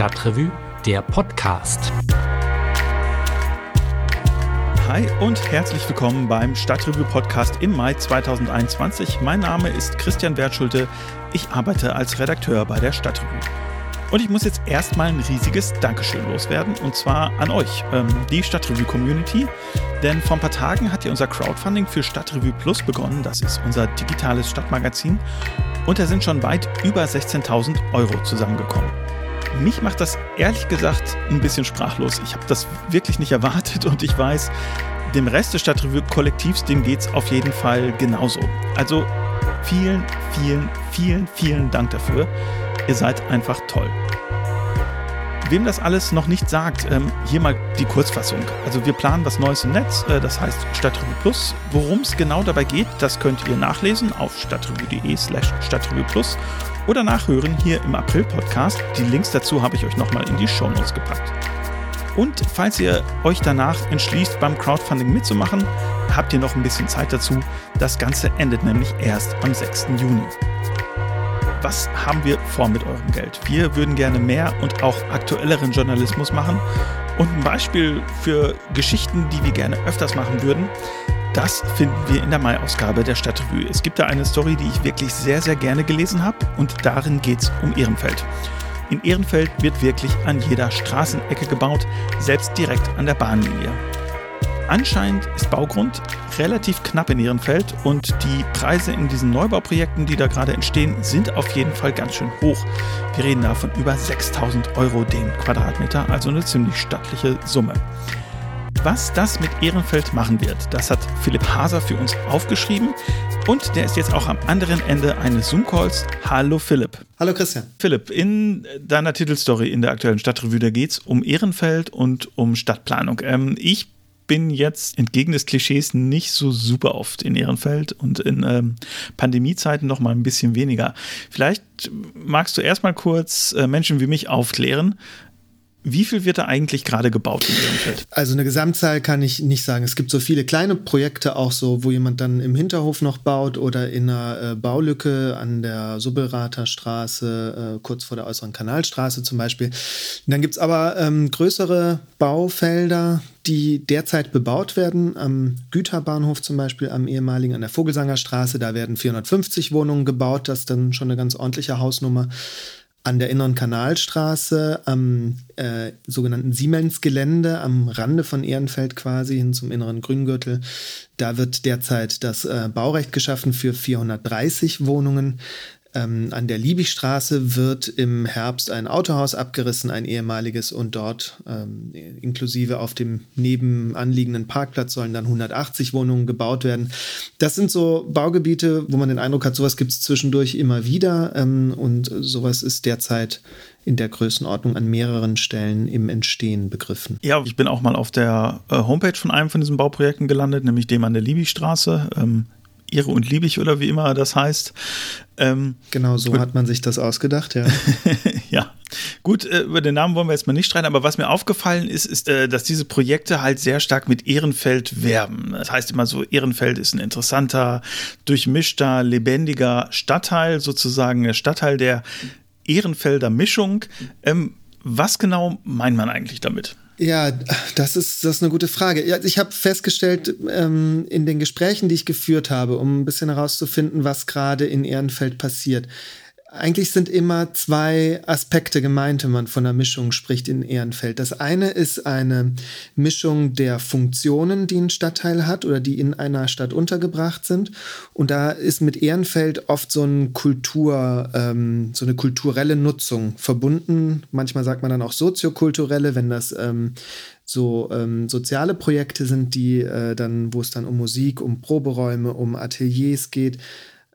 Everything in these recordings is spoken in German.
Stadtrevue, der Podcast. Hi und herzlich willkommen beim Stadtrevue Podcast im Mai 2021. Mein Name ist Christian Wertschulte. Ich arbeite als Redakteur bei der Stadtrevue. Und ich muss jetzt erstmal ein riesiges Dankeschön loswerden und zwar an euch, ähm, die Stadtrevue Community. Denn vor ein paar Tagen hat ja unser Crowdfunding für Stadtrevue Plus begonnen. Das ist unser digitales Stadtmagazin. Und da sind schon weit über 16.000 Euro zusammengekommen. Mich macht das ehrlich gesagt ein bisschen sprachlos. Ich habe das wirklich nicht erwartet und ich weiß, dem Rest des Stadtrevue-Kollektivs, dem geht es auf jeden Fall genauso. Also vielen, vielen, vielen, vielen Dank dafür. Ihr seid einfach toll. Wem das alles noch nicht sagt, ähm, hier mal die Kurzfassung. Also wir planen was Neues im Netz, äh, das heißt Stadtrevue Plus. Worum es genau dabei geht, das könnt ihr nachlesen auf stadtrevue.de slash stadtrevue plus oder nachhören hier im April-Podcast. Die Links dazu habe ich euch nochmal in die Shownotes gepackt. Und falls ihr euch danach entschließt, beim Crowdfunding mitzumachen, habt ihr noch ein bisschen Zeit dazu. Das Ganze endet nämlich erst am 6. Juni. Was haben wir vor mit eurem Geld? Wir würden gerne mehr und auch aktuelleren Journalismus machen. Und ein Beispiel für Geschichten, die wir gerne öfters machen würden, das finden wir in der Mai-Ausgabe der Stadtrevue. Es gibt da eine Story, die ich wirklich sehr, sehr gerne gelesen habe und darin geht es um Ehrenfeld. In Ehrenfeld wird wirklich an jeder Straßenecke gebaut, selbst direkt an der Bahnlinie. Anscheinend ist Baugrund relativ knapp in Ehrenfeld und die Preise in diesen Neubauprojekten, die da gerade entstehen, sind auf jeden Fall ganz schön hoch. Wir reden da von über 6000 Euro den Quadratmeter, also eine ziemlich stattliche Summe. Was das mit Ehrenfeld machen wird, das hat Philipp Haser für uns aufgeschrieben. Und der ist jetzt auch am anderen Ende eines Zoom-Calls. Hallo Philipp. Hallo Christian. Philipp, in deiner Titelstory in der aktuellen Stadtrevue, da geht es um Ehrenfeld und um Stadtplanung. Ähm, ich bin jetzt entgegen des Klischees nicht so super oft in Ehrenfeld und in ähm, Pandemiezeiten noch mal ein bisschen weniger. Vielleicht magst du erstmal kurz äh, Menschen wie mich aufklären, wie viel wird da eigentlich gerade gebaut in Ehrenfeld? Also eine Gesamtzahl kann ich nicht sagen. Es gibt so viele kleine Projekte auch so, wo jemand dann im Hinterhof noch baut oder in einer äh, Baulücke an der Subbelrater Straße, äh, kurz vor der äußeren Kanalstraße zum Beispiel. Und dann gibt es aber ähm, größere Baufelder, die derzeit bebaut werden. Am Güterbahnhof zum Beispiel, am ehemaligen, an der Vogelsanger Straße, da werden 450 Wohnungen gebaut. Das ist dann schon eine ganz ordentliche Hausnummer an der Inneren Kanalstraße am äh, sogenannten Siemens-Gelände am Rande von Ehrenfeld quasi hin zum inneren Grüngürtel. Da wird derzeit das äh, Baurecht geschaffen für 430 Wohnungen. Ähm, an der Liebigstraße wird im Herbst ein Autohaus abgerissen, ein ehemaliges, und dort ähm, inklusive auf dem nebenanliegenden Parkplatz sollen dann 180 Wohnungen gebaut werden. Das sind so Baugebiete, wo man den Eindruck hat, sowas gibt es zwischendurch immer wieder ähm, und sowas ist derzeit in der Größenordnung an mehreren Stellen im Entstehen begriffen. Ja, ich bin auch mal auf der äh, Homepage von einem von diesen Bauprojekten gelandet, nämlich dem an der Liebigstraße. Ähm, Ihre und Liebig oder wie immer das heißt. Ähm, genau, so hat man sich das ausgedacht, ja. ja. Gut, äh, über den Namen wollen wir jetzt mal nicht streiten, aber was mir aufgefallen ist, ist, äh, dass diese Projekte halt sehr stark mit Ehrenfeld werben. Das heißt immer so, Ehrenfeld ist ein interessanter, durchmischter, lebendiger Stadtteil, sozusagen der Stadtteil der Ehrenfelder Mischung. Ähm, was genau meint man eigentlich damit? Ja, das ist, das ist eine gute Frage. Ja, ich habe festgestellt ähm, in den Gesprächen, die ich geführt habe, um ein bisschen herauszufinden, was gerade in Ehrenfeld passiert. Eigentlich sind immer zwei Aspekte gemeint, wenn man von einer Mischung spricht in Ehrenfeld. Das eine ist eine Mischung der Funktionen, die ein Stadtteil hat oder die in einer Stadt untergebracht sind. Und da ist mit Ehrenfeld oft so, ein Kultur, ähm, so eine kulturelle Nutzung verbunden. Manchmal sagt man dann auch soziokulturelle, wenn das ähm, so ähm, soziale Projekte sind, die äh, dann, wo es dann um Musik, um Proberäume, um Ateliers geht.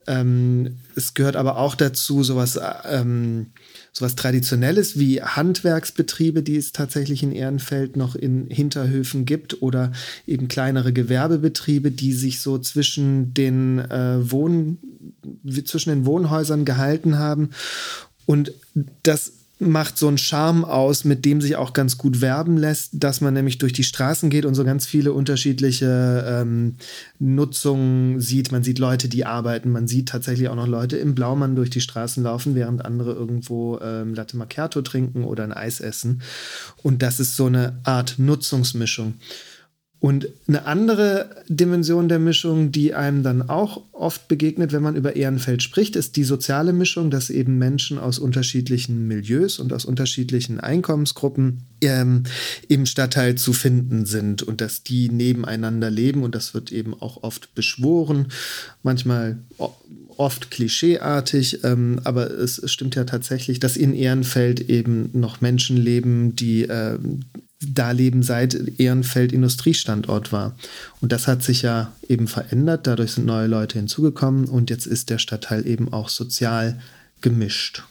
Ähm, es gehört aber auch dazu sowas, ähm, sowas Traditionelles wie Handwerksbetriebe, die es tatsächlich in Ehrenfeld noch in Hinterhöfen gibt oder eben kleinere Gewerbebetriebe, die sich so zwischen den äh, Wohn zwischen den Wohnhäusern gehalten haben. Und das macht so einen Charme aus, mit dem sich auch ganz gut werben lässt, dass man nämlich durch die Straßen geht und so ganz viele unterschiedliche ähm, Nutzungen sieht. Man sieht Leute, die arbeiten, man sieht tatsächlich auch noch Leute im Blaumann durch die Straßen laufen, während andere irgendwo ähm, Latte Macchiato trinken oder ein Eis essen. Und das ist so eine Art Nutzungsmischung. Und eine andere Dimension der Mischung, die einem dann auch oft begegnet, wenn man über Ehrenfeld spricht, ist die soziale Mischung, dass eben Menschen aus unterschiedlichen Milieus und aus unterschiedlichen Einkommensgruppen ähm, im Stadtteil zu finden sind und dass die nebeneinander leben und das wird eben auch oft beschworen, manchmal oft klischeeartig, ähm, aber es, es, stimmt ja tatsächlich, dass in Ehrenfeld eben noch Menschen leben, die äh, da leben, seit Ehrenfeld Industriestandort war. Und das hat sich ja eben verändert, dadurch sind neue Leute hinzugekommen und jetzt ist der Stadtteil eben auch sozial gemischt.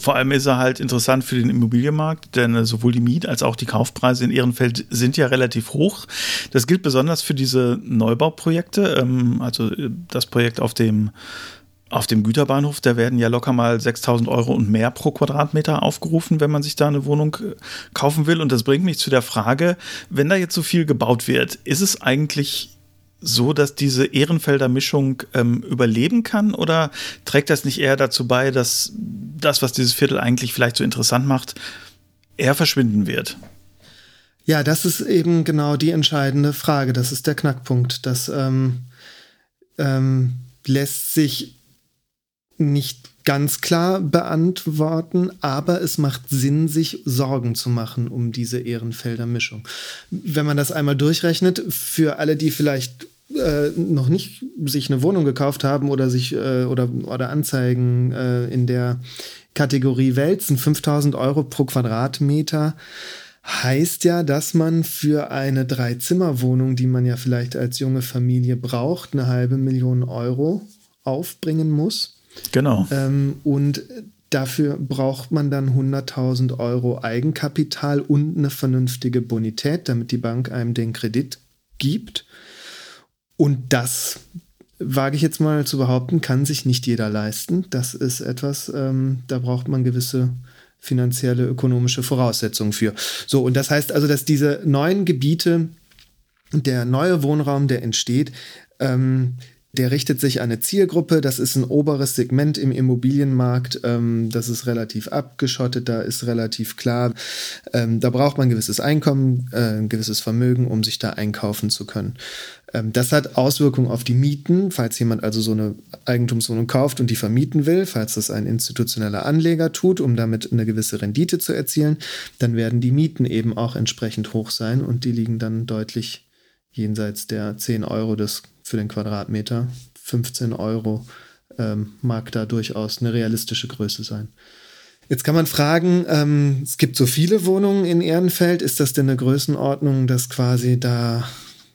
Vor allem ist er halt interessant für den Immobilienmarkt, denn sowohl die Miet- als auch die Kaufpreise in Ehrenfeld sind ja relativ hoch. Das gilt besonders für diese Neubauprojekte, ähm, also äh, das Projekt auf dem auf dem Güterbahnhof, da werden ja locker mal 6000 Euro und mehr pro Quadratmeter aufgerufen, wenn man sich da eine Wohnung äh, kaufen will. Und das bringt mich zu der Frage, wenn da jetzt so viel gebaut wird, ist es eigentlich so, dass diese Ehrenfelder Mischung ähm, überleben kann? Oder trägt das nicht eher dazu bei, dass das, was dieses Viertel eigentlich vielleicht so interessant macht, eher verschwinden wird? Ja, das ist eben genau die entscheidende Frage. Das ist der Knackpunkt. Das ähm, ähm, lässt sich nicht ganz klar beantworten, aber es macht Sinn, sich Sorgen zu machen um diese Ehrenfelder Mischung. Wenn man das einmal durchrechnet, für alle, die vielleicht äh, noch nicht sich eine Wohnung gekauft haben oder sich äh, oder, oder Anzeigen äh, in der Kategorie wälzen, 5000 Euro pro Quadratmeter heißt ja, dass man für eine Drei-Zimmer-Wohnung, die man ja vielleicht als junge Familie braucht, eine halbe Million Euro aufbringen muss. Genau. Ähm, und dafür braucht man dann 100.000 Euro Eigenkapital und eine vernünftige Bonität, damit die Bank einem den Kredit gibt. Und das wage ich jetzt mal zu behaupten, kann sich nicht jeder leisten. Das ist etwas, ähm, da braucht man gewisse finanzielle, ökonomische Voraussetzungen für. So, und das heißt also, dass diese neuen Gebiete, der neue Wohnraum, der entsteht, ähm, der richtet sich an eine Zielgruppe. Das ist ein oberes Segment im Immobilienmarkt. Ähm, das ist relativ abgeschottet. Da ist relativ klar, ähm, da braucht man ein gewisses Einkommen, äh, ein gewisses Vermögen, um sich da einkaufen zu können. Ähm, das hat Auswirkungen auf die Mieten. Falls jemand also so eine Eigentumswohnung kauft und die vermieten will, falls das ein institutioneller Anleger tut, um damit eine gewisse Rendite zu erzielen, dann werden die Mieten eben auch entsprechend hoch sein und die liegen dann deutlich jenseits der 10 Euro des für den Quadratmeter. 15 Euro ähm, mag da durchaus eine realistische Größe sein. Jetzt kann man fragen, ähm, es gibt so viele Wohnungen in Ehrenfeld, ist das denn eine Größenordnung, dass quasi da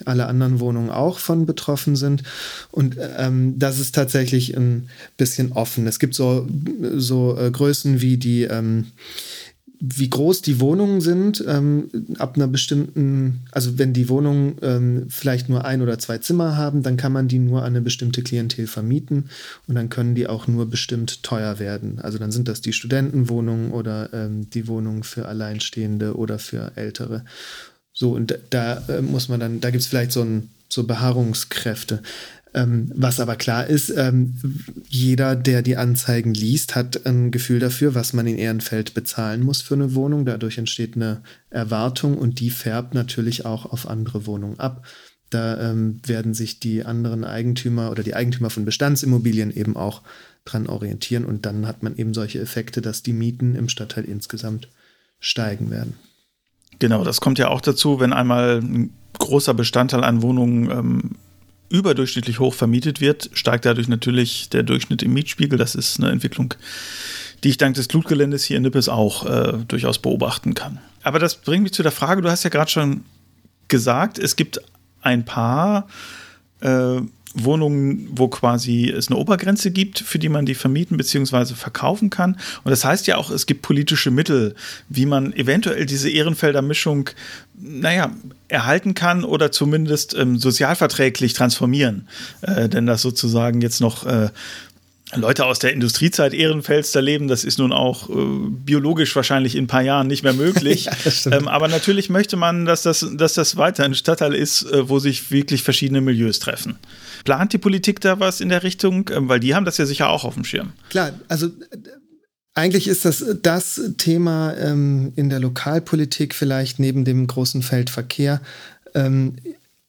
alle anderen Wohnungen auch von betroffen sind. Und ähm, das ist tatsächlich ein bisschen offen. Es gibt so, so äh, Größen wie die ähm, wie groß die Wohnungen sind, ähm, ab einer bestimmten, also wenn die Wohnungen ähm, vielleicht nur ein oder zwei Zimmer haben, dann kann man die nur an eine bestimmte Klientel vermieten und dann können die auch nur bestimmt teuer werden. Also dann sind das die Studentenwohnungen oder ähm, die Wohnungen für Alleinstehende oder für Ältere. So, und da äh, muss man dann, da gibt es vielleicht so ein so Beharrungskräfte. Ähm, was aber klar ist, ähm, jeder, der die Anzeigen liest, hat ein Gefühl dafür, was man in Ehrenfeld bezahlen muss für eine Wohnung. Dadurch entsteht eine Erwartung und die färbt natürlich auch auf andere Wohnungen ab. Da ähm, werden sich die anderen Eigentümer oder die Eigentümer von Bestandsimmobilien eben auch dran orientieren und dann hat man eben solche Effekte, dass die Mieten im Stadtteil insgesamt steigen werden. Genau, das kommt ja auch dazu, wenn einmal ein großer Bestandteil an Wohnungen ähm, überdurchschnittlich hoch vermietet wird, steigt dadurch natürlich der Durchschnitt im Mietspiegel. Das ist eine Entwicklung, die ich dank des Blutgeländes hier in Nippes auch äh, durchaus beobachten kann. Aber das bringt mich zu der Frage, du hast ja gerade schon gesagt, es gibt ein paar äh, Wohnungen, wo quasi es eine Obergrenze gibt, für die man die vermieten bzw. verkaufen kann. Und das heißt ja auch, es gibt politische Mittel, wie man eventuell diese Ehrenfelder Mischung, naja, erhalten kann oder zumindest ähm, sozialverträglich transformieren. Äh, denn das sozusagen jetzt noch äh, Leute aus der Industriezeit Ehrenfels da leben, das ist nun auch äh, biologisch wahrscheinlich in ein paar Jahren nicht mehr möglich. ja, ähm, aber natürlich möchte man, dass das, dass das weiter ein Stadtteil ist, äh, wo sich wirklich verschiedene Milieus treffen. Plant die Politik da was in der Richtung? Ähm, weil die haben das ja sicher auch auf dem Schirm. Klar, also eigentlich ist das das Thema ähm, in der Lokalpolitik vielleicht neben dem großen Feld Verkehr. Ähm,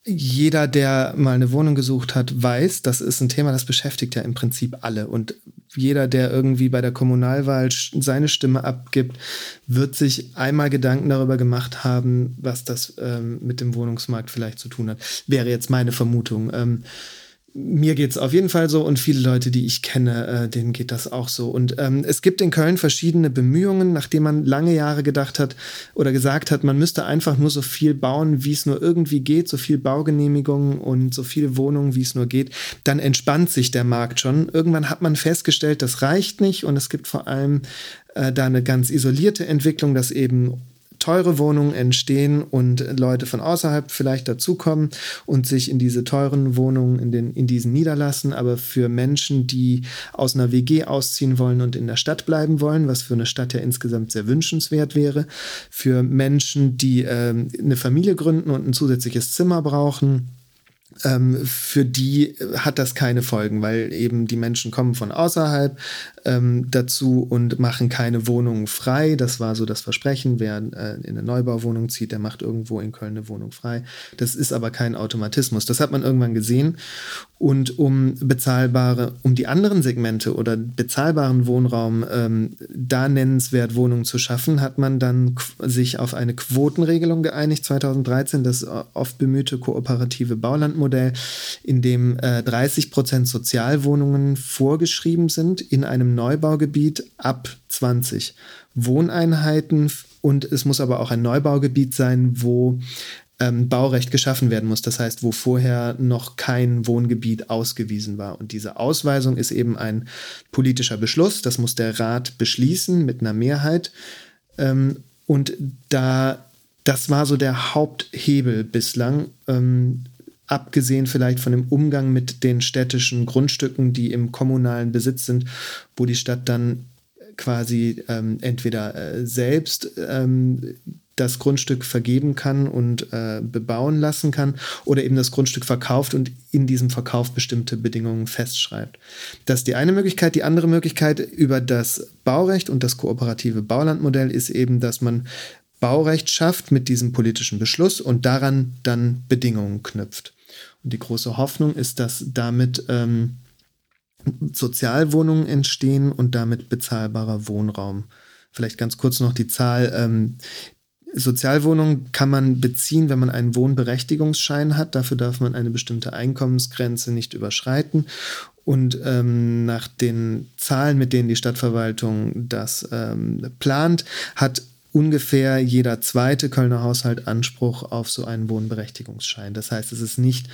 jeder, der mal eine Wohnung gesucht hat, weiß, das ist ein Thema, das beschäftigt ja im Prinzip alle. Und jeder, der irgendwie bei der Kommunalwahl seine Stimme abgibt, wird sich einmal Gedanken darüber gemacht haben, was das ähm, mit dem Wohnungsmarkt vielleicht zu tun hat. Wäre jetzt meine Vermutung. Ähm, mir geht es auf jeden Fall so und viele Leute, die ich kenne, äh, denen geht das auch so. Und ähm, es gibt in Köln verschiedene Bemühungen, nachdem man lange Jahre gedacht hat oder gesagt hat, man müsste einfach nur so viel bauen, wie es nur irgendwie geht, so viel Baugenehmigungen und so viele Wohnungen, wie es nur geht. Dann entspannt sich der Markt schon. Irgendwann hat man festgestellt, das reicht nicht und es gibt vor allem äh, da eine ganz isolierte Entwicklung, dass eben teure Wohnungen entstehen und Leute von außerhalb vielleicht dazukommen und sich in diese teuren Wohnungen in, den, in diesen niederlassen. Aber für Menschen, die aus einer WG ausziehen wollen und in der Stadt bleiben wollen, was für eine Stadt ja insgesamt sehr wünschenswert wäre, für Menschen, die äh, eine Familie gründen und ein zusätzliches Zimmer brauchen, ähm, für die hat das keine Folgen, weil eben die Menschen kommen von außerhalb ähm, dazu und machen keine Wohnungen frei. Das war so das Versprechen. Wer äh, in eine Neubauwohnung zieht, der macht irgendwo in Köln eine Wohnung frei. Das ist aber kein Automatismus. Das hat man irgendwann gesehen. Und um bezahlbare, um die anderen Segmente oder bezahlbaren Wohnraum ähm, da nennenswert Wohnungen zu schaffen, hat man dann sich auf eine Quotenregelung geeinigt 2013, das oft bemühte kooperative Baulandmodell, in dem äh, 30 Prozent Sozialwohnungen vorgeschrieben sind in einem Neubaugebiet ab 20 Wohneinheiten und es muss aber auch ein Neubaugebiet sein, wo ähm, Baurecht geschaffen werden muss. Das heißt, wo vorher noch kein Wohngebiet ausgewiesen war. Und diese Ausweisung ist eben ein politischer Beschluss. Das muss der Rat beschließen mit einer Mehrheit. Ähm, und da, das war so der Haupthebel bislang. Ähm, abgesehen vielleicht von dem Umgang mit den städtischen Grundstücken, die im kommunalen Besitz sind, wo die Stadt dann quasi ähm, entweder äh, selbst ähm, das Grundstück vergeben kann und äh, bebauen lassen kann oder eben das Grundstück verkauft und in diesem Verkauf bestimmte Bedingungen festschreibt. Das ist die eine Möglichkeit. Die andere Möglichkeit über das Baurecht und das kooperative Baulandmodell ist eben, dass man Baurecht schafft mit diesem politischen Beschluss und daran dann Bedingungen knüpft. Und die große Hoffnung ist, dass damit ähm, Sozialwohnungen entstehen und damit bezahlbarer Wohnraum. Vielleicht ganz kurz noch die Zahl. Ähm, Sozialwohnungen kann man beziehen, wenn man einen Wohnberechtigungsschein hat. Dafür darf man eine bestimmte Einkommensgrenze nicht überschreiten. Und ähm, nach den Zahlen, mit denen die Stadtverwaltung das ähm, plant, hat ungefähr jeder zweite Kölner Haushalt Anspruch auf so einen Wohnberechtigungsschein. Das heißt, es ist nicht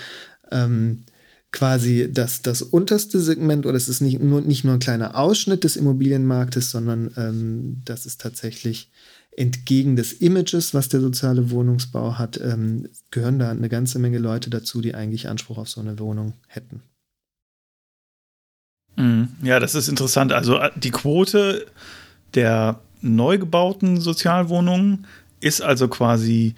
ähm, quasi das, das unterste Segment oder es ist nicht nur, nicht nur ein kleiner Ausschnitt des Immobilienmarktes, sondern ähm, das ist tatsächlich entgegen des Images, was der soziale Wohnungsbau hat, ähm, gehören da eine ganze Menge Leute dazu, die eigentlich Anspruch auf so eine Wohnung hätten. Mhm. Ja, das ist interessant. Also äh, die Quote der neu gebauten Sozialwohnungen ist also quasi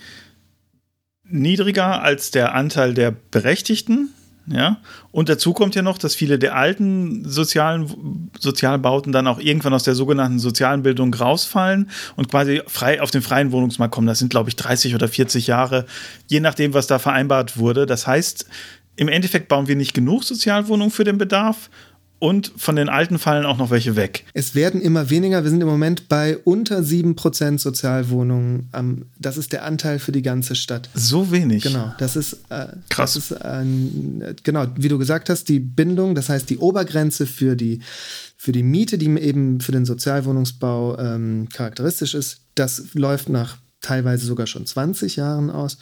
niedriger als der Anteil der Berechtigten ja, und dazu kommt ja noch, dass viele der alten sozialen Sozialbauten dann auch irgendwann aus der sogenannten sozialen Bildung rausfallen und quasi frei auf den freien Wohnungsmarkt kommen. Das sind, glaube ich, 30 oder 40 Jahre, je nachdem, was da vereinbart wurde. Das heißt, im Endeffekt bauen wir nicht genug Sozialwohnungen für den Bedarf und von den alten fallen auch noch welche weg. Es werden immer weniger. Wir sind im Moment bei unter 7% Sozialwohnungen. Das ist der Anteil für die ganze Stadt. So wenig. Genau. Das ist, äh, Krass. Das ist ein, genau, wie du gesagt hast, die Bindung, das heißt die Obergrenze für die, für die Miete, die eben für den Sozialwohnungsbau ähm, charakteristisch ist, das läuft nach teilweise sogar schon 20 Jahren aus.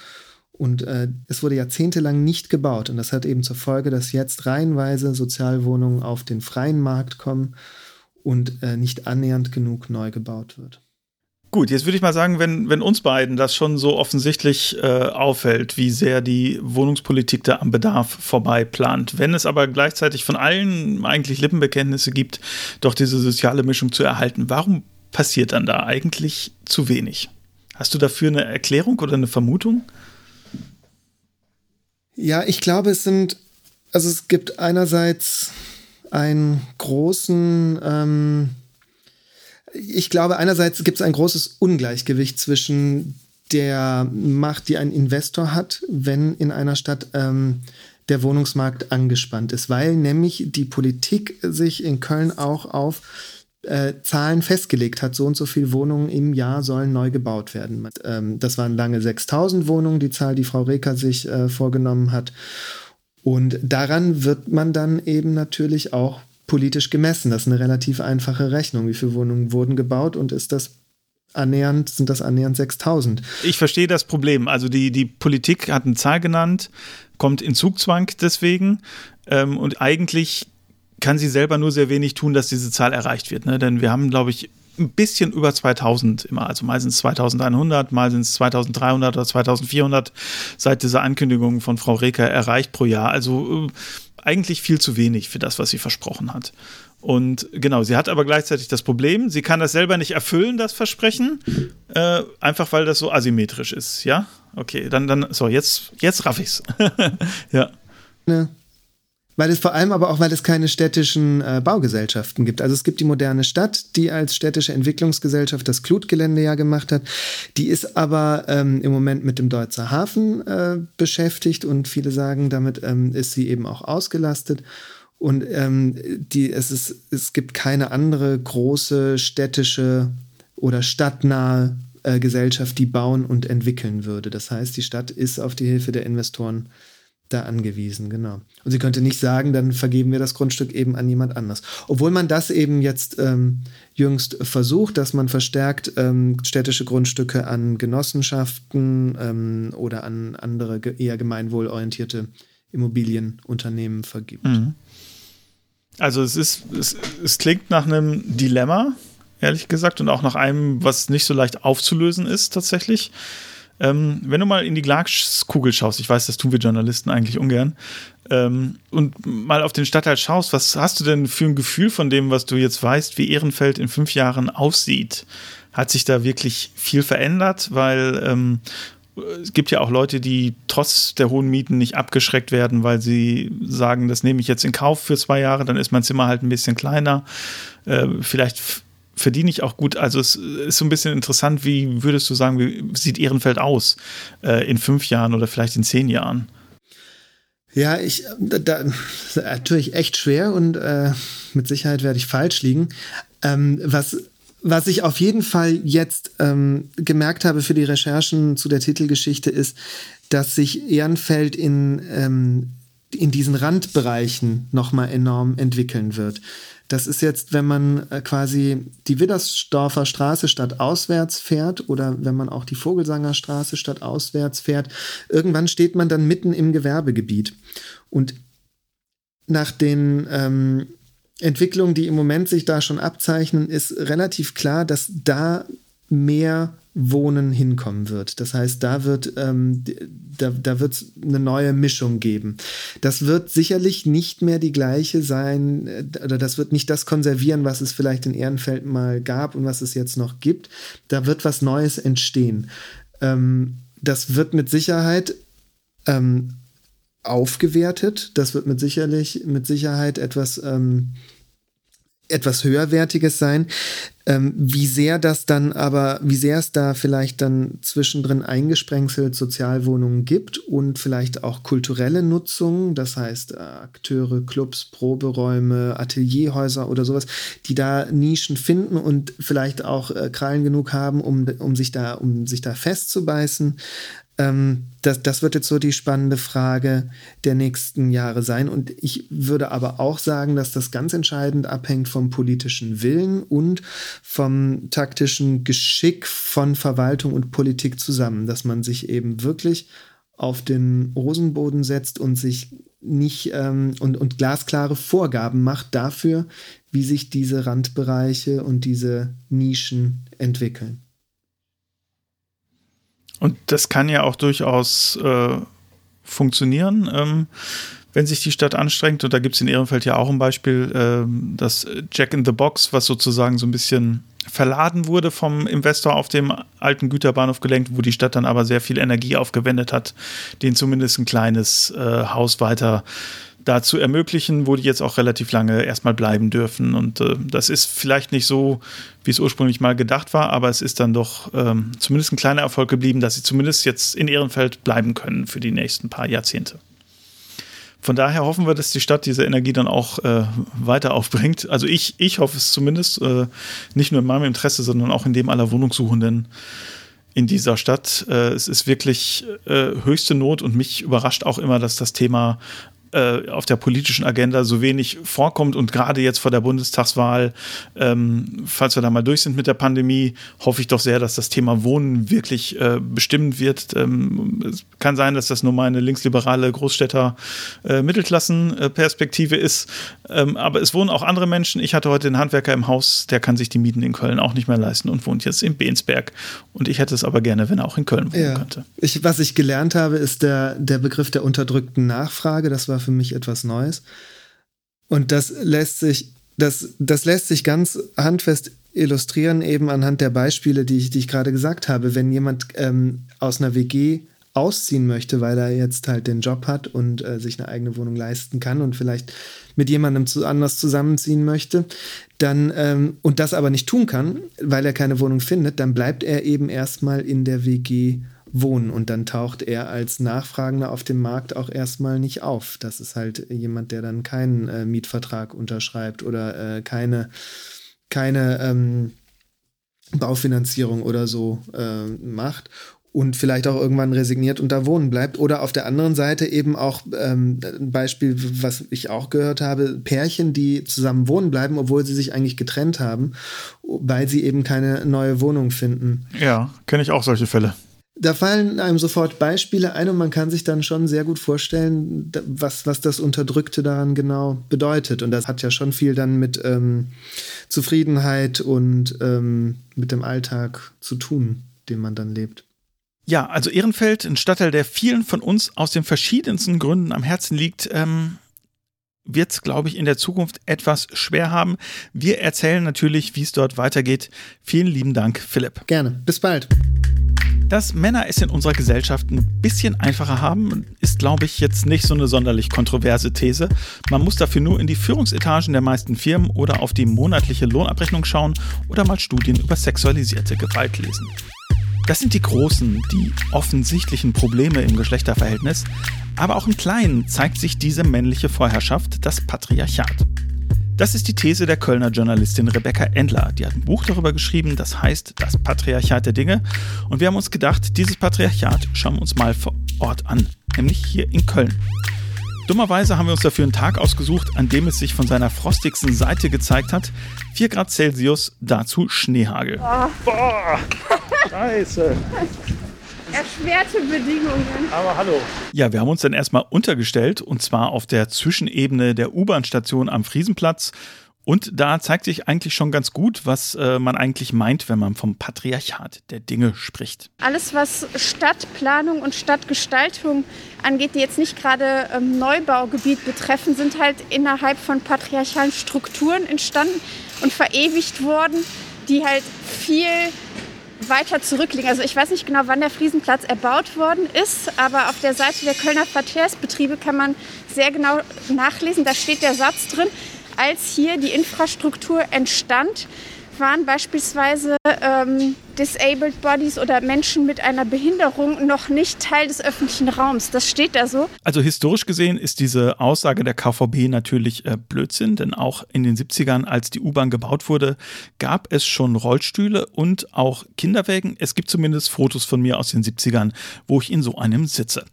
Und äh, es wurde jahrzehntelang nicht gebaut. Und das hat eben zur Folge, dass jetzt reihenweise Sozialwohnungen auf den freien Markt kommen und äh, nicht annähernd genug neu gebaut wird. Gut, jetzt würde ich mal sagen, wenn, wenn uns beiden das schon so offensichtlich äh, auffällt, wie sehr die Wohnungspolitik da am Bedarf vorbei plant, wenn es aber gleichzeitig von allen eigentlich Lippenbekenntnisse gibt, doch diese soziale Mischung zu erhalten, warum passiert dann da eigentlich zu wenig? Hast du dafür eine Erklärung oder eine Vermutung? Ja, ich glaube, es sind, also es gibt einerseits einen großen, ähm, ich glaube, einerseits gibt es ein großes Ungleichgewicht zwischen der Macht, die ein Investor hat, wenn in einer Stadt ähm, der Wohnungsmarkt angespannt ist, weil nämlich die Politik sich in Köln auch auf äh, Zahlen festgelegt hat. So und so viele Wohnungen im Jahr sollen neu gebaut werden. Ähm, das waren lange 6000 Wohnungen, die Zahl, die Frau Reker sich äh, vorgenommen hat. Und daran wird man dann eben natürlich auch politisch gemessen. Das ist eine relativ einfache Rechnung. Wie viele Wohnungen wurden gebaut und ist das annähernd, sind das annähernd 6000. Ich verstehe das Problem. Also die, die Politik hat eine Zahl genannt, kommt in Zugzwang deswegen. Ähm, und eigentlich kann sie selber nur sehr wenig tun, dass diese Zahl erreicht wird. Ne? Denn wir haben, glaube ich, ein bisschen über 2000 immer. Also mal sind es 2100, mal sind es 2300 oder 2400 seit dieser Ankündigung von Frau Reker erreicht pro Jahr. Also äh, eigentlich viel zu wenig für das, was sie versprochen hat. Und genau, sie hat aber gleichzeitig das Problem, sie kann das selber nicht erfüllen, das Versprechen, äh, einfach weil das so asymmetrisch ist, ja? Okay, dann, dann, so, jetzt, jetzt raff ich's. ja. Ne. Weil es vor allem aber auch, weil es keine städtischen äh, Baugesellschaften gibt. Also es gibt die moderne Stadt, die als städtische Entwicklungsgesellschaft das Klutgelände ja gemacht hat. Die ist aber ähm, im Moment mit dem Deutzer Hafen äh, beschäftigt und viele sagen, damit ähm, ist sie eben auch ausgelastet. Und ähm, die, es, ist, es gibt keine andere große städtische oder stadtnahe äh, Gesellschaft, die bauen und entwickeln würde. Das heißt, die Stadt ist auf die Hilfe der Investoren da angewiesen, genau. Und sie könnte nicht sagen, dann vergeben wir das Grundstück eben an jemand anders. Obwohl man das eben jetzt ähm, jüngst versucht, dass man verstärkt ähm, städtische Grundstücke an Genossenschaften ähm, oder an andere eher gemeinwohlorientierte Immobilienunternehmen vergibt. Mhm. Also es ist, es, es klingt nach einem Dilemma, ehrlich gesagt, und auch nach einem, was nicht so leicht aufzulösen ist tatsächlich. Ähm, wenn du mal in die Glaskugel schaust, ich weiß, das tun wir Journalisten eigentlich ungern, ähm, und mal auf den Stadtteil schaust, was hast du denn für ein Gefühl von dem, was du jetzt weißt, wie Ehrenfeld in fünf Jahren aussieht? Hat sich da wirklich viel verändert? Weil ähm, es gibt ja auch Leute, die trotz der hohen Mieten nicht abgeschreckt werden, weil sie sagen, das nehme ich jetzt in Kauf für zwei Jahre, dann ist mein Zimmer halt ein bisschen kleiner. Äh, vielleicht verdiene ich auch gut. Also es ist so ein bisschen interessant, wie würdest du sagen, wie sieht Ehrenfeld aus äh, in fünf Jahren oder vielleicht in zehn Jahren? Ja, ich, da, natürlich echt schwer und äh, mit Sicherheit werde ich falsch liegen. Ähm, was, was ich auf jeden Fall jetzt ähm, gemerkt habe für die Recherchen zu der Titelgeschichte ist, dass sich Ehrenfeld in, ähm, in diesen Randbereichen nochmal enorm entwickeln wird. Das ist jetzt, wenn man äh, quasi die Widdersdorfer Straße statt auswärts fährt oder wenn man auch die Vogelsanger Straße statt auswärts fährt. Irgendwann steht man dann mitten im Gewerbegebiet. Und nach den ähm, Entwicklungen, die im Moment sich da schon abzeichnen, ist relativ klar, dass da mehr Wohnen hinkommen wird. Das heißt, da wird ähm, da, da es eine neue Mischung geben. Das wird sicherlich nicht mehr die gleiche sein, äh, oder das wird nicht das konservieren, was es vielleicht in Ehrenfeld mal gab und was es jetzt noch gibt. Da wird was Neues entstehen. Ähm, das wird mit Sicherheit ähm, aufgewertet. Das wird mit sicherlich mit Sicherheit etwas ähm, etwas höherwertiges sein. Ähm, wie sehr das dann aber, wie sehr es da vielleicht dann zwischendrin eingesprengselt Sozialwohnungen gibt und vielleicht auch kulturelle Nutzung, das heißt äh, Akteure, Clubs, Proberäume, Atelierhäuser oder sowas, die da Nischen finden und vielleicht auch äh, Krallen genug haben, um, um sich da, um sich da festzubeißen. Ähm, das, das wird jetzt so die spannende Frage der nächsten Jahre sein. Und ich würde aber auch sagen, dass das ganz entscheidend abhängt vom politischen Willen und vom taktischen Geschick von Verwaltung und Politik zusammen, dass man sich eben wirklich auf den Rosenboden setzt und sich nicht ähm, und, und glasklare Vorgaben macht dafür, wie sich diese Randbereiche und diese Nischen entwickeln. Und das kann ja auch durchaus äh, funktionieren. Ähm, wenn sich die Stadt anstrengt. Und da gibt es in Ehrenfeld ja auch ein Beispiel, äh, das Jack in the Box, was sozusagen so ein bisschen verladen wurde vom Investor auf dem alten Güterbahnhof gelenkt, wo die Stadt dann aber sehr viel Energie aufgewendet hat, den zumindest ein kleines äh, Haus weiter dazu ermöglichen, wo die jetzt auch relativ lange erstmal bleiben dürfen. Und äh, das ist vielleicht nicht so, wie es ursprünglich mal gedacht war, aber es ist dann doch ähm, zumindest ein kleiner Erfolg geblieben, dass sie zumindest jetzt in Ehrenfeld bleiben können für die nächsten paar Jahrzehnte. Von daher hoffen wir, dass die Stadt diese Energie dann auch äh, weiter aufbringt. Also ich, ich hoffe es zumindest, äh, nicht nur in meinem Interesse, sondern auch in dem aller Wohnungssuchenden in dieser Stadt. Äh, es ist wirklich äh, höchste Not und mich überrascht auch immer, dass das Thema äh, auf der politischen Agenda so wenig vorkommt und gerade jetzt vor der Bundestagswahl, ähm, falls wir da mal durch sind mit der Pandemie, hoffe ich doch sehr, dass das Thema Wohnen wirklich äh, bestimmt wird. Ähm, es kann sein, dass das nur meine linksliberale Großstädter äh, Mittelklassenperspektive ist, ähm, aber es wohnen auch andere Menschen. Ich hatte heute einen Handwerker im Haus, der kann sich die Mieten in Köln auch nicht mehr leisten und wohnt jetzt in Bensberg. Und ich hätte es aber gerne, wenn er auch in Köln wohnen ja. könnte. Ich, was ich gelernt habe, ist der, der Begriff der unterdrückten Nachfrage. Das war für mich etwas Neues. Und das lässt sich, das, das lässt sich ganz handfest illustrieren, eben anhand der Beispiele, die ich, die ich gerade gesagt habe. Wenn jemand ähm, aus einer WG ausziehen möchte, weil er jetzt halt den Job hat und äh, sich eine eigene Wohnung leisten kann und vielleicht mit jemandem zu, anders zusammenziehen möchte, dann ähm, und das aber nicht tun kann, weil er keine Wohnung findet, dann bleibt er eben erstmal in der WG wohnen und dann taucht er als Nachfragender auf dem Markt auch erstmal nicht auf. Das ist halt jemand, der dann keinen äh, Mietvertrag unterschreibt oder äh, keine, keine ähm, Baufinanzierung oder so äh, macht und vielleicht auch irgendwann resigniert und da wohnen bleibt. Oder auf der anderen Seite eben auch ähm, ein Beispiel, was ich auch gehört habe, Pärchen, die zusammen wohnen bleiben, obwohl sie sich eigentlich getrennt haben, weil sie eben keine neue Wohnung finden. Ja, kenne ich auch solche Fälle. Da fallen einem sofort Beispiele ein und man kann sich dann schon sehr gut vorstellen, was, was das Unterdrückte daran genau bedeutet. Und das hat ja schon viel dann mit ähm, Zufriedenheit und ähm, mit dem Alltag zu tun, den man dann lebt. Ja, also Ehrenfeld, ein Stadtteil, der vielen von uns aus den verschiedensten Gründen am Herzen liegt, ähm, wird es, glaube ich, in der Zukunft etwas schwer haben. Wir erzählen natürlich, wie es dort weitergeht. Vielen lieben Dank, Philipp. Gerne. Bis bald. Dass Männer es in unserer Gesellschaft ein bisschen einfacher haben, ist, glaube ich, jetzt nicht so eine sonderlich kontroverse These. Man muss dafür nur in die Führungsetagen der meisten Firmen oder auf die monatliche Lohnabrechnung schauen oder mal Studien über sexualisierte Gewalt lesen. Das sind die großen, die offensichtlichen Probleme im Geschlechterverhältnis, aber auch im Kleinen zeigt sich diese männliche Vorherrschaft, das Patriarchat. Das ist die These der Kölner Journalistin Rebecca Endler. Die hat ein Buch darüber geschrieben, das heißt Das Patriarchat der Dinge. Und wir haben uns gedacht, dieses Patriarchat schauen wir uns mal vor Ort an, nämlich hier in Köln. Dummerweise haben wir uns dafür einen Tag ausgesucht, an dem es sich von seiner frostigsten Seite gezeigt hat. 4 Grad Celsius, dazu Schneehagel. Oh. Boah, scheiße. Erschwerte Bedingungen. Aber hallo. Ja, wir haben uns dann erstmal untergestellt und zwar auf der Zwischenebene der U-Bahn-Station am Friesenplatz. Und da zeigt sich eigentlich schon ganz gut, was äh, man eigentlich meint, wenn man vom Patriarchat der Dinge spricht. Alles, was Stadtplanung und Stadtgestaltung angeht, die jetzt nicht gerade ähm, Neubaugebiet betreffen, sind halt innerhalb von patriarchalen Strukturen entstanden und verewigt worden, die halt viel weiter zurückliegen. Also ich weiß nicht genau, wann der Friesenplatz erbaut worden ist, aber auf der Seite der Kölner Verkehrsbetriebe kann man sehr genau nachlesen. Da steht der Satz drin, als hier die Infrastruktur entstand, waren beispielsweise ähm, Disabled Bodies oder Menschen mit einer Behinderung noch nicht Teil des öffentlichen Raums. Das steht da so. Also historisch gesehen ist diese Aussage der KVB natürlich äh, Blödsinn, denn auch in den 70ern, als die U-Bahn gebaut wurde, gab es schon Rollstühle und auch Kinderwägen. Es gibt zumindest Fotos von mir aus den 70ern, wo ich in so einem sitze.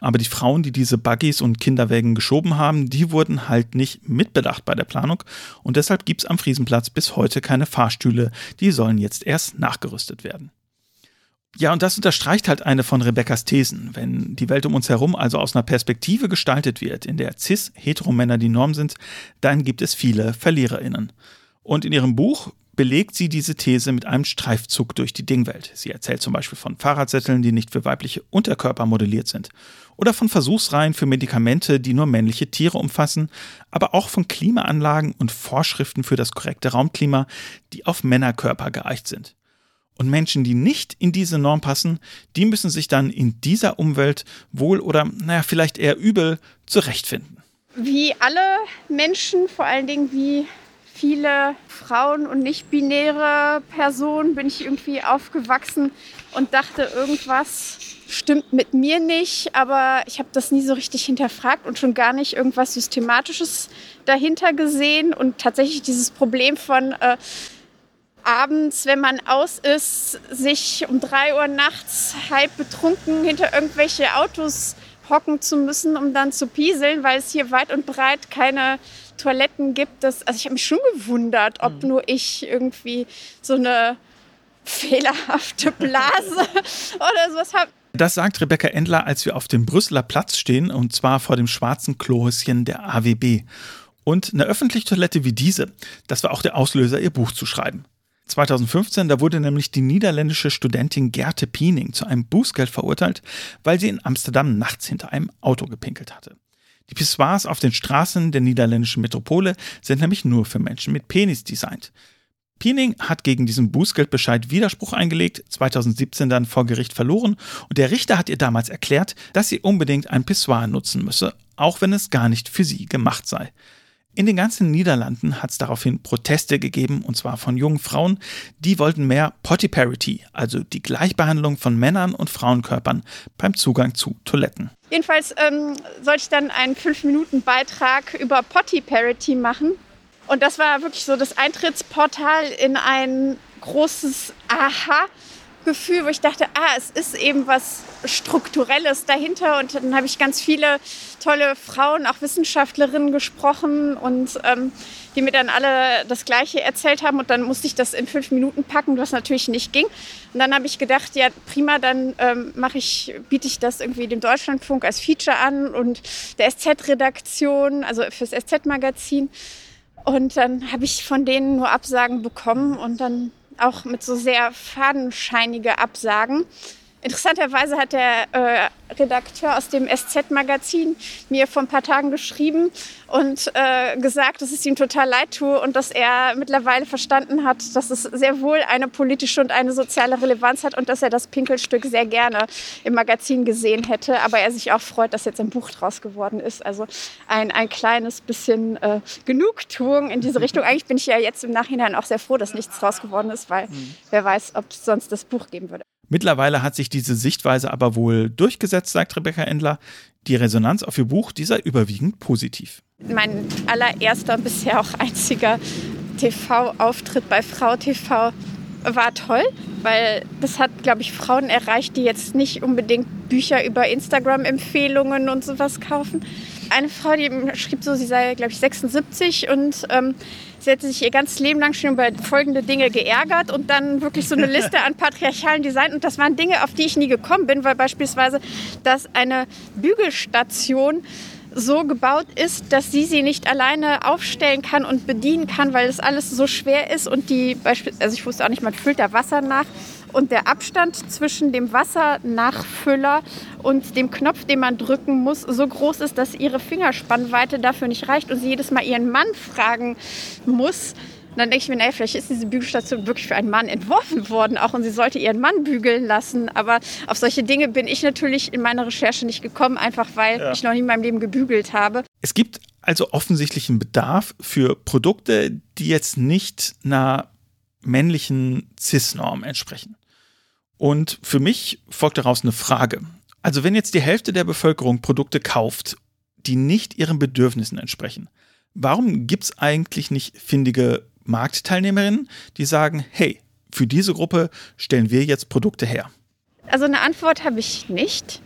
Aber die Frauen, die diese Buggies und Kinderwägen geschoben haben, die wurden halt nicht mitbedacht bei der Planung. Und deshalb gibt es am Friesenplatz bis heute keine Fahrstühle. Die sollen jetzt erst nachgerüstet werden. Ja, und das unterstreicht halt eine von Rebekkas Thesen. Wenn die Welt um uns herum also aus einer Perspektive gestaltet wird, in der cis-Heteromänner die Norm sind, dann gibt es viele VerliererInnen. Und in ihrem Buch belegt sie diese These mit einem Streifzug durch die Dingwelt. Sie erzählt zum Beispiel von Fahrradsätteln, die nicht für weibliche Unterkörper modelliert sind. Oder von Versuchsreihen für Medikamente, die nur männliche Tiere umfassen, aber auch von Klimaanlagen und Vorschriften für das korrekte Raumklima, die auf Männerkörper geeicht sind. Und Menschen, die nicht in diese Norm passen, die müssen sich dann in dieser Umwelt wohl oder, naja, vielleicht eher übel zurechtfinden. Wie alle Menschen, vor allen Dingen wie viele Frauen und nicht-binäre Personen, bin ich irgendwie aufgewachsen und dachte, irgendwas stimmt mit mir nicht, aber ich habe das nie so richtig hinterfragt und schon gar nicht irgendwas Systematisches dahinter gesehen. Und tatsächlich dieses Problem von äh, abends, wenn man aus ist, sich um drei Uhr nachts halb betrunken hinter irgendwelche Autos hocken zu müssen, um dann zu pieseln, weil es hier weit und breit keine Toiletten gibt. Das, also ich habe mich schon gewundert, ob mhm. nur ich irgendwie so eine fehlerhafte Blase oder sowas habe. Das sagt Rebecca Endler, als wir auf dem Brüsseler Platz stehen, und zwar vor dem schwarzen Klohäuschen der AWB. Und eine öffentliche Toilette wie diese, das war auch der Auslöser, ihr Buch zu schreiben. 2015, da wurde nämlich die niederländische Studentin Gerte Piening zu einem Bußgeld verurteilt, weil sie in Amsterdam nachts hinter einem Auto gepinkelt hatte. Die Pissoirs auf den Straßen der niederländischen Metropole sind nämlich nur für Menschen mit Penis designt. Piening hat gegen diesen Bußgeldbescheid Widerspruch eingelegt, 2017 dann vor Gericht verloren und der Richter hat ihr damals erklärt, dass sie unbedingt ein Pissoir nutzen müsse, auch wenn es gar nicht für sie gemacht sei. In den ganzen Niederlanden hat es daraufhin Proteste gegeben, und zwar von jungen Frauen, die wollten mehr Potty Parity, also die Gleichbehandlung von Männern und Frauenkörpern beim Zugang zu Toiletten. Jedenfalls ähm, sollte ich dann einen 5-Minuten-Beitrag über Potty Parity machen. Und das war wirklich so das Eintrittsportal in ein großes Aha. Gefühl, wo ich dachte, ah, es ist eben was Strukturelles dahinter. Und dann habe ich ganz viele tolle Frauen, auch Wissenschaftlerinnen gesprochen und ähm, die mir dann alle das Gleiche erzählt haben. Und dann musste ich das in fünf Minuten packen, was natürlich nicht ging. Und dann habe ich gedacht, ja, prima, dann ähm, mache ich, biete ich das irgendwie dem Deutschlandfunk als Feature an und der SZ-Redaktion, also fürs SZ-Magazin. Und dann habe ich von denen nur Absagen bekommen und dann auch mit so sehr fadenscheinige Absagen. Interessanterweise hat der äh, Redakteur aus dem SZ-Magazin mir vor ein paar Tagen geschrieben und äh, gesagt, dass es ihm total leid tue und dass er mittlerweile verstanden hat, dass es sehr wohl eine politische und eine soziale Relevanz hat und dass er das Pinkelstück sehr gerne im Magazin gesehen hätte, aber er sich auch freut, dass jetzt ein Buch draus geworden ist. Also ein, ein kleines bisschen äh, Genugtuung in diese Richtung. Eigentlich bin ich ja jetzt im Nachhinein auch sehr froh, dass nichts draus geworden ist, weil mhm. wer weiß, ob es sonst das Buch geben würde. Mittlerweile hat sich diese Sichtweise aber wohl durchgesetzt, sagt Rebecca Endler. Die Resonanz auf ihr Buch, die sei überwiegend positiv. Mein allererster bisher auch einziger TV-Auftritt bei Frau TV war toll, weil das hat, glaube ich, Frauen erreicht, die jetzt nicht unbedingt Bücher über Instagram-Empfehlungen und sowas kaufen. Eine Frau, die schrieb so, sie sei, glaube ich, 76 und ähm, Sie hätte sich ihr ganzes Leben lang schon über folgende Dinge geärgert und dann wirklich so eine Liste an patriarchalen Design. Und das waren Dinge, auf die ich nie gekommen bin, weil beispielsweise, dass eine Bügelstation so gebaut ist, dass sie sie nicht alleine aufstellen kann und bedienen kann, weil das alles so schwer ist und die, also ich wusste auch nicht, man füllt da Wasser nach und der Abstand zwischen dem Wassernachfüller und dem Knopf, den man drücken muss, so groß ist, dass ihre Fingerspannweite dafür nicht reicht und sie jedes Mal ihren Mann fragen muss. Und dann denke ich mir, naja, vielleicht ist diese Bügelstation wirklich für einen Mann entworfen worden auch und sie sollte ihren Mann bügeln lassen. Aber auf solche Dinge bin ich natürlich in meiner Recherche nicht gekommen, einfach weil ja. ich noch nie in meinem Leben gebügelt habe. Es gibt also offensichtlichen Bedarf für Produkte, die jetzt nicht einer männlichen CIS-Norm entsprechen. Und für mich folgt daraus eine Frage. Also wenn jetzt die Hälfte der Bevölkerung Produkte kauft, die nicht ihren Bedürfnissen entsprechen, warum gibt es eigentlich nicht findige Marktteilnehmerinnen, die sagen, hey, für diese Gruppe stellen wir jetzt Produkte her? Also eine Antwort habe ich nicht.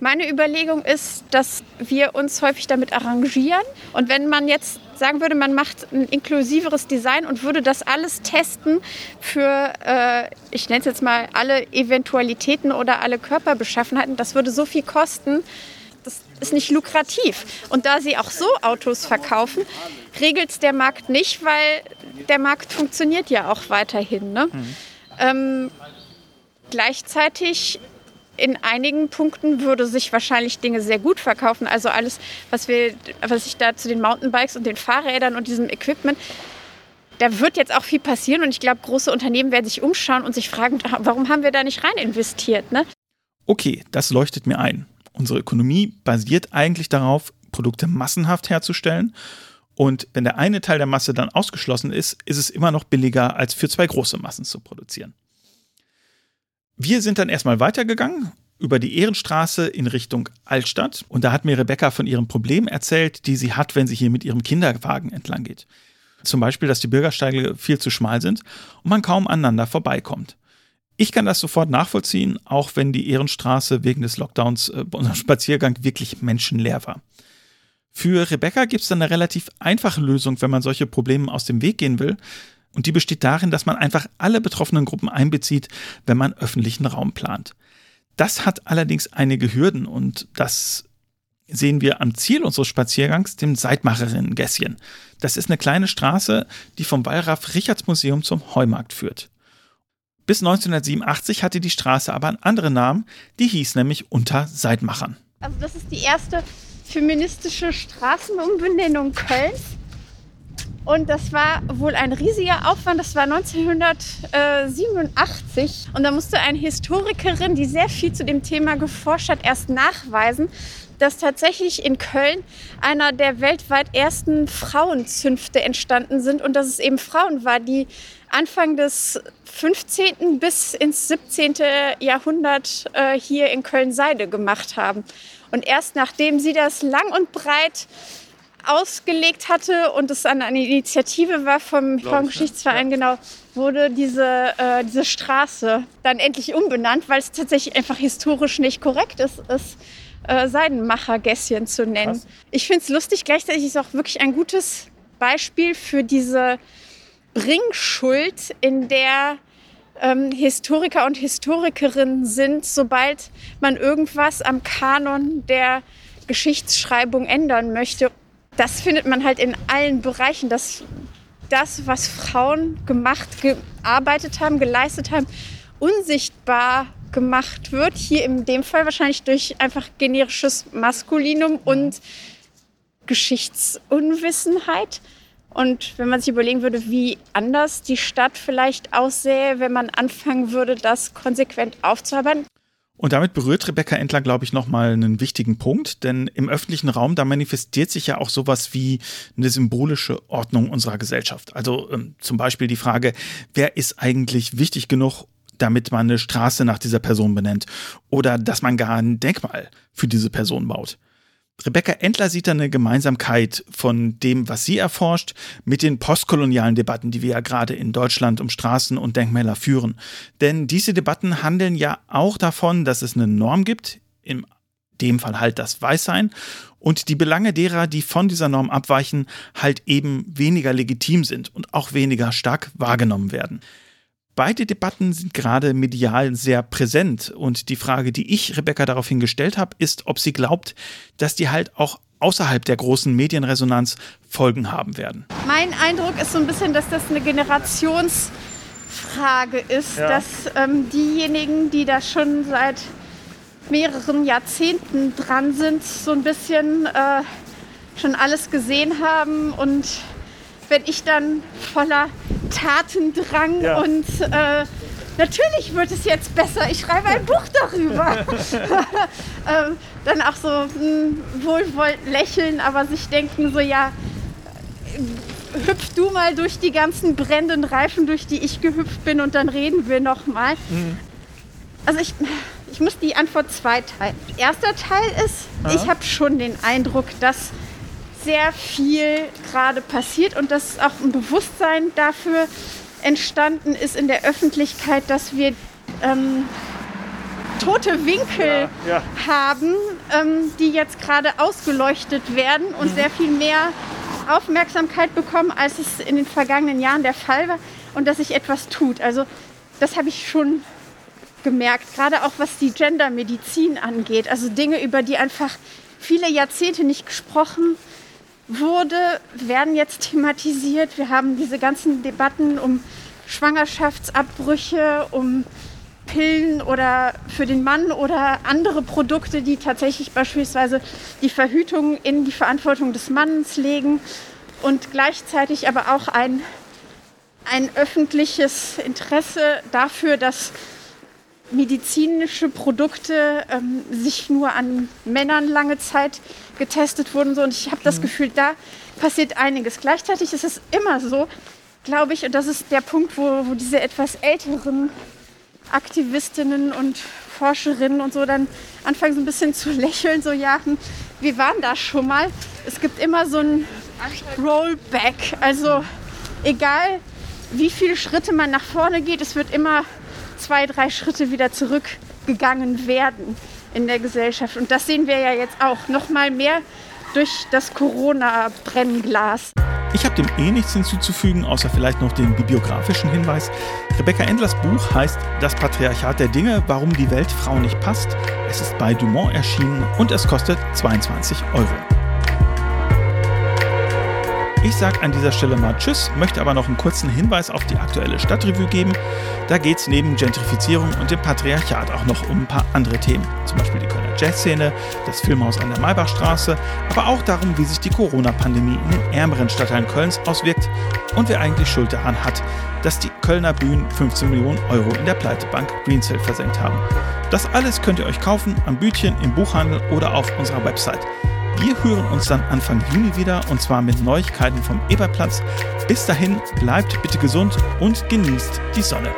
Meine Überlegung ist, dass wir uns häufig damit arrangieren. Und wenn man jetzt sagen würde, man macht ein inklusiveres Design und würde das alles testen für, äh, ich nenne es jetzt mal, alle Eventualitäten oder alle Körperbeschaffenheiten, das würde so viel kosten, das ist nicht lukrativ. Und da sie auch so Autos verkaufen, regelt es der Markt nicht, weil der Markt funktioniert ja auch weiterhin. Ne? Mhm. Ähm, gleichzeitig in einigen Punkten würde sich wahrscheinlich Dinge sehr gut verkaufen. Also alles, was wir, was ich da zu den Mountainbikes und den Fahrrädern und diesem Equipment, da wird jetzt auch viel passieren und ich glaube, große Unternehmen werden sich umschauen und sich fragen, warum haben wir da nicht rein investiert? Ne? Okay, das leuchtet mir ein. Unsere Ökonomie basiert eigentlich darauf, Produkte massenhaft herzustellen. Und wenn der eine Teil der Masse dann ausgeschlossen ist, ist es immer noch billiger, als für zwei große Massen zu produzieren. Wir sind dann erstmal weitergegangen über die Ehrenstraße in Richtung Altstadt. Und da hat mir Rebecca von ihrem Problem erzählt, die sie hat, wenn sie hier mit ihrem Kinderwagen entlang geht. Zum Beispiel, dass die Bürgersteige viel zu schmal sind und man kaum aneinander vorbeikommt. Ich kann das sofort nachvollziehen, auch wenn die Ehrenstraße wegen des Lockdowns äh, bei unserem Spaziergang wirklich menschenleer war. Für Rebecca gibt es dann eine relativ einfache Lösung, wenn man solche Probleme aus dem Weg gehen will. Und die besteht darin, dass man einfach alle betroffenen Gruppen einbezieht, wenn man öffentlichen Raum plant. Das hat allerdings einige Hürden und das sehen wir am Ziel unseres Spaziergangs, dem Seitmacherinnen-Gässchen. Das ist eine kleine Straße, die vom Wallraf-Richards-Museum zum Heumarkt führt. Bis 1987 hatte die Straße aber einen anderen Namen, die hieß nämlich Unter Seitmachern. Also das ist die erste feministische Straßenumbenennung Kölns. Und das war wohl ein riesiger Aufwand. Das war 1987. Und da musste eine Historikerin, die sehr viel zu dem Thema geforscht hat, erst nachweisen, dass tatsächlich in Köln einer der weltweit ersten Frauenzünfte entstanden sind und dass es eben Frauen war, die Anfang des 15. bis ins 17. Jahrhundert äh, hier in Köln Seide gemacht haben. Und erst nachdem sie das lang und breit ausgelegt hatte und es an eine Initiative war vom Frauengeschichtsverein, ja. genau, wurde diese, äh, diese Straße dann endlich umbenannt, weil es tatsächlich einfach historisch nicht korrekt ist, es äh, Seidenmachergässchen zu nennen. Krass. Ich finde es lustig, gleichzeitig ist es auch wirklich ein gutes Beispiel für diese Bringschuld, in der ähm, Historiker und Historikerinnen sind, sobald man irgendwas am Kanon der Geschichtsschreibung ändern möchte das findet man halt in allen Bereichen, dass das, was Frauen gemacht, gearbeitet haben, geleistet haben, unsichtbar gemacht wird. Hier in dem Fall wahrscheinlich durch einfach generisches Maskulinum und Geschichtsunwissenheit. Und wenn man sich überlegen würde, wie anders die Stadt vielleicht aussähe, wenn man anfangen würde, das konsequent aufzuarbeiten, und damit berührt Rebecca Endler, glaube ich, nochmal einen wichtigen Punkt, denn im öffentlichen Raum, da manifestiert sich ja auch sowas wie eine symbolische Ordnung unserer Gesellschaft. Also ähm, zum Beispiel die Frage, wer ist eigentlich wichtig genug, damit man eine Straße nach dieser Person benennt oder dass man gar ein Denkmal für diese Person baut. Rebecca Endler sieht da eine Gemeinsamkeit von dem, was sie erforscht, mit den postkolonialen Debatten, die wir ja gerade in Deutschland um Straßen und Denkmäler führen. Denn diese Debatten handeln ja auch davon, dass es eine Norm gibt, in dem Fall halt das Weißsein, und die Belange derer, die von dieser Norm abweichen, halt eben weniger legitim sind und auch weniger stark wahrgenommen werden. Beide Debatten sind gerade medial sehr präsent und die Frage, die ich Rebecca daraufhin gestellt habe, ist, ob sie glaubt, dass die halt auch außerhalb der großen Medienresonanz Folgen haben werden. Mein Eindruck ist so ein bisschen, dass das eine Generationsfrage ist, ja. dass ähm, diejenigen, die da schon seit mehreren Jahrzehnten dran sind, so ein bisschen äh, schon alles gesehen haben und wenn ich dann voller Tatendrang ja. und äh, natürlich wird es jetzt besser, ich schreibe ein Buch darüber. ähm, dann auch so mh, hm, wohlwollend lächeln, aber sich denken so, ja, hüpf du mal durch die ganzen brennenden Reifen, durch die ich gehüpft bin und dann reden wir noch mal. Mhm. Also ich, ich muss die Antwort zweiteilen. Erster Teil ist, Aha. ich habe schon den Eindruck, dass sehr viel gerade passiert und dass auch ein Bewusstsein dafür entstanden ist in der Öffentlichkeit, dass wir ähm, tote Winkel ja, ja. haben, ähm, die jetzt gerade ausgeleuchtet werden und mhm. sehr viel mehr Aufmerksamkeit bekommen, als es in den vergangenen Jahren der Fall war und dass sich etwas tut. Also das habe ich schon gemerkt, gerade auch was die Gendermedizin angeht. Also Dinge, über die einfach viele Jahrzehnte nicht gesprochen wurde, werden jetzt thematisiert. Wir haben diese ganzen Debatten um Schwangerschaftsabbrüche, um Pillen oder für den Mann oder andere Produkte, die tatsächlich beispielsweise die Verhütung in die Verantwortung des Mannes legen und gleichzeitig aber auch ein, ein öffentliches Interesse dafür, dass medizinische Produkte ähm, sich nur an Männern lange Zeit getestet wurden. So. Und ich habe das mhm. Gefühl, da passiert einiges. Gleichzeitig ist es immer so, glaube ich, und das ist der Punkt, wo, wo diese etwas älteren Aktivistinnen und Forscherinnen und so dann anfangen so ein bisschen zu lächeln, so ja, hm, wir waren da schon mal. Es gibt immer so ein Rollback, also egal wie viele Schritte man nach vorne geht, es wird immer zwei, drei Schritte wieder zurückgegangen werden in der Gesellschaft. Und das sehen wir ja jetzt auch noch mal mehr durch das Corona-Brennglas. Ich habe dem eh nichts hinzuzufügen, außer vielleicht noch den bibliografischen Hinweis. Rebecca Endlers Buch heißt Das Patriarchat der Dinge, warum die Welt Frau nicht passt. Es ist bei Dumont erschienen und es kostet 22 Euro. Ich sage an dieser Stelle mal Tschüss, möchte aber noch einen kurzen Hinweis auf die aktuelle Stadtrevue geben. Da geht es neben Gentrifizierung und dem Patriarchat auch noch um ein paar andere Themen. Zum Beispiel die Kölner Jazzszene, das Filmhaus an der Maybachstraße, aber auch darum, wie sich die Corona-Pandemie in den ärmeren Stadtteilen Kölns auswirkt und wer eigentlich Schuld daran hat, dass die Kölner Bühnen 15 Millionen Euro in der Pleitebank Greensill versenkt haben. Das alles könnt ihr euch kaufen am Bütchen, im Buchhandel oder auf unserer Website. Wir hören uns dann Anfang Juni wieder und zwar mit Neuigkeiten vom Eberplatz. Bis dahin bleibt bitte gesund und genießt die Sonne.